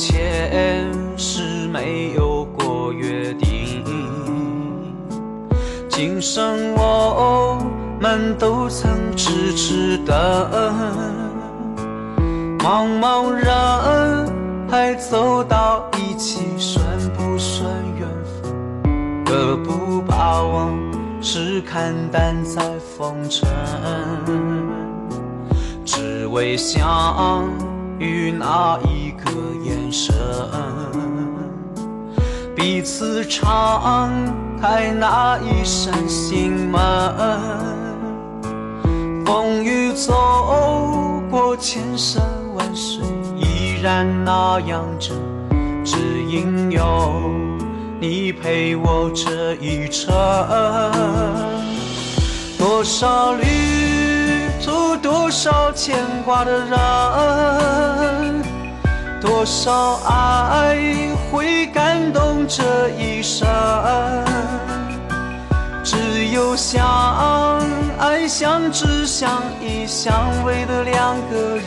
前世没有过约定，今生我们都曾痴痴等。茫茫人海走到一起，算不算缘分？何不把往事看淡在风尘？只为相与那一个眼神，彼此敞开那一扇心门。风雨走过千山万水，依然那样真，只因有你陪我这一程。多少旅，多少牵挂的人，多少爱会感动这一生。只有相爱、相知、相依、相偎的两个人，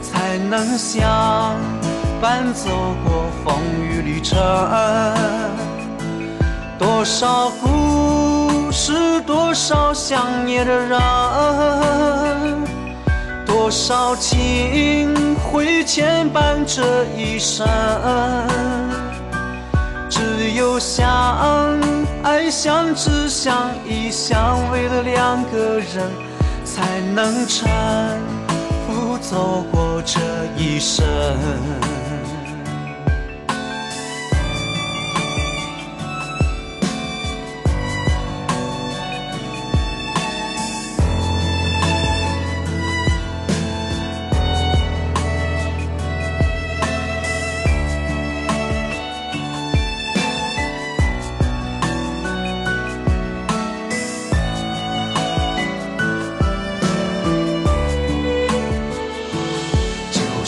才能相伴走过风雨旅程。多少故是，多少想念的人，多少情会牵绊这一生。只有相爱、相知、相依、相偎的两个人，才能搀扶走过这一生。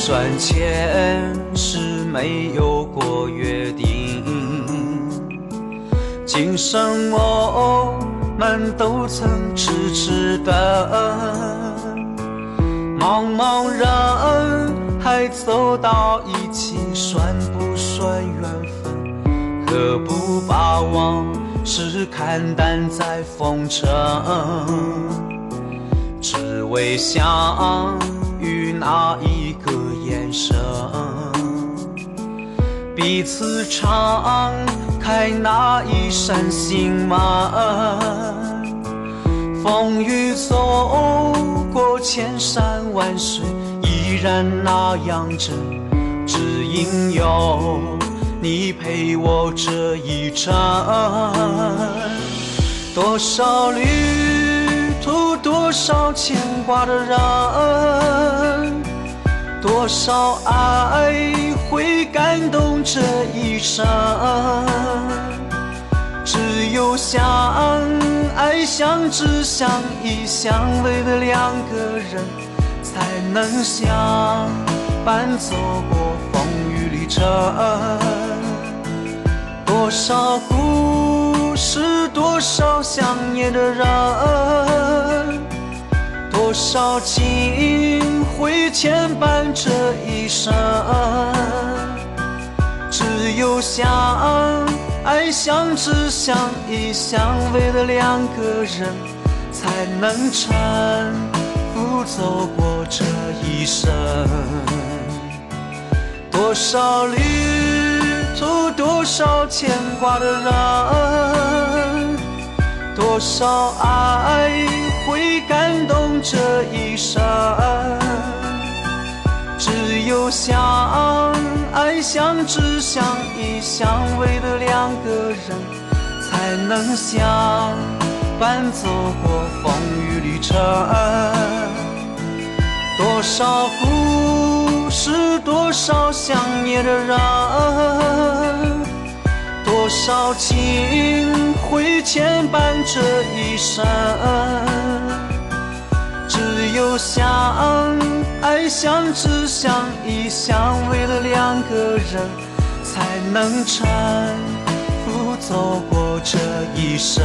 算前世没有过约定，今生我们都曾痴痴等。茫茫人海走到一起，算不算缘分？何不把往事看淡在风尘？只为相遇那一生，彼此敞开那一扇心门。风雨走过千山万水，依然那样真，只因有你陪我这一程。多少旅途，多少牵挂的人，多少爱会感动这一生。只有相爱、相知、相依、相偎的两个人，才能相伴走过风雨旅程。多少故事，多少想念的人，多少情会牵绊这一生。只有相爱、相知、相依、相偎的两个人，才能搀扶走过这一生。多少旅途，多少牵挂的人，多少爱会感动这一生。有相爱、相知、相依、相偎的两个人，才能相伴走过风雨旅程。多少故事，多少想念的人，多少情会牵绊这一生。只有相爱、相知、相依、相偎的两个人，才能搀扶走过这一生。